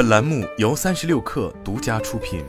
本栏目由三十六氪独家出品。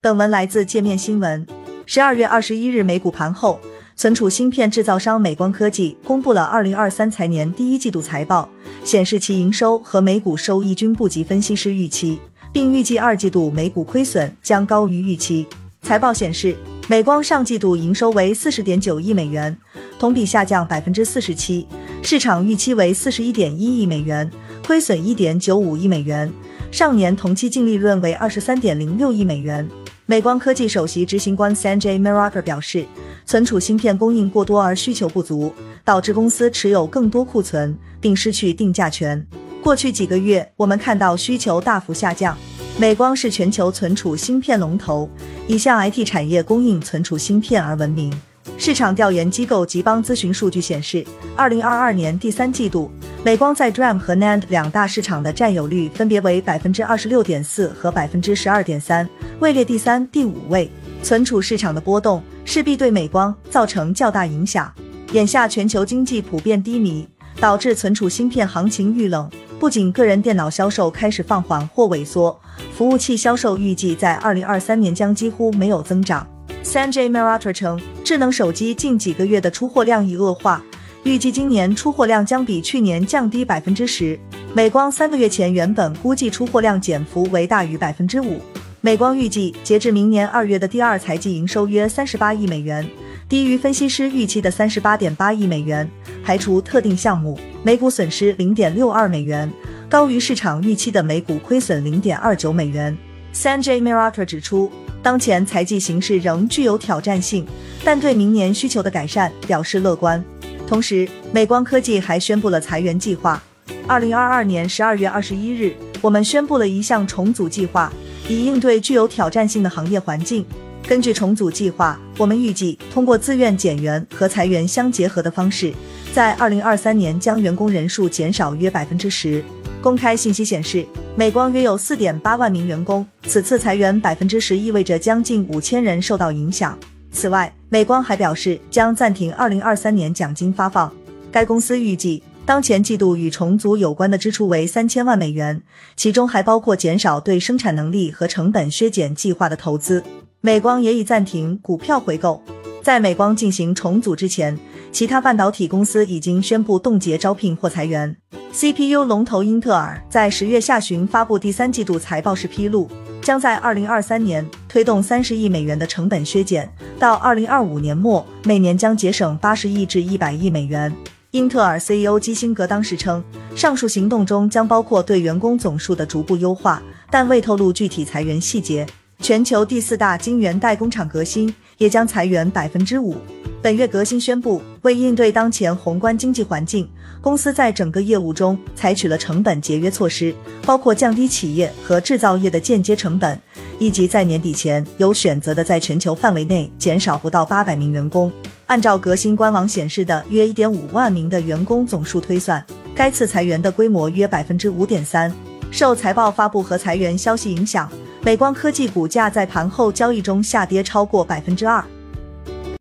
本文来自界面新闻。十二月二十一日美股盘后，存储芯片制造商美光科技公布了二零二三财年第一季度财报，显示其营收和每股收益均不及分析师预期，并预计二季度每股亏损将高于预期。财报显示，美光上季度营收为四十点九亿美元，同比下降百分之四十七，市场预期为四十一点一亿美元，亏损一点九五亿美元。上年同期净利润为二十三点零六亿美元。美光科技首席执行官 Sanjay Mehrotra 表示，存储芯片供应过多而需求不足，导致公司持有更多库存，并失去定价权。过去几个月，我们看到需求大幅下降。美光是全球存储芯片龙头，以向 IT 产业供应存储芯片而闻名。市场调研机构吉邦咨询数据显示，二零二二年第三季度，美光在 DRAM 和 NAND 两大市场的占有率分别为百分之二十六点四和百分之十二点三，位列第三、第五位。存储市场的波动势必对美光造成较大影响。眼下全球经济普遍低迷，导致存储芯片行情遇冷。不仅个人电脑销售开始放缓或萎缩，服务器销售预计在二零二三年将几乎没有增长。Sanjay Mehrotra 称，智能手机近几个月的出货量已恶化，预计今年出货量将比去年降低百分之十。美光三个月前原本估计出货量减幅为大于百分之五。美光预计，截至明年二月的第二财季营收约三十八亿美元，低于分析师预期的三十八点八亿美元，排除特定项目，每股损失零点六二美元，高于市场预期的每股亏损零点二九美元。Sanjay Mehrotra 指出。当前财季形势仍具有挑战性，但对明年需求的改善表示乐观。同时，美光科技还宣布了裁员计划。二零二二年十二月二十一日，我们宣布了一项重组计划，以应对具有挑战性的行业环境。根据重组计划，我们预计通过自愿减员和裁员相结合的方式，在二零二三年将员工人数减少约百分之十。公开信息显示，美光约有四点八万名员工。此次裁员百分之十意味着将近五千人受到影响。此外，美光还表示将暂停二零二三年奖金发放。该公司预计，当前季度与重组有关的支出为三千万美元，其中还包括减少对生产能力和成本削减计划的投资。美光也已暂停股票回购。在美光进行重组之前，其他半导体公司已经宣布冻结招聘或裁员。CPU 龙头英特尔在十月下旬发布第三季度财报时披露，将在二零二三年推动三十亿美元的成本削减，到二零二五年末，每年将节省八十亿至一百亿美元。英特尔 CEO 基辛格当时称，上述行动中将包括对员工总数的逐步优化，但未透露具体裁员细节。全球第四大晶圆代工厂革新也将裁员百分之五。本月，革新宣布，为应对当前宏观经济环境，公司在整个业务中采取了成本节约措施，包括降低企业和制造业的间接成本，以及在年底前有选择的在全球范围内减少不到八百名员工。按照革新官网显示的约一点五万名的员工总数推算，该次裁员的规模约百分之五点三。受财报发布和裁员消息影响，美光科技股价在盘后交易中下跌超过百分之二。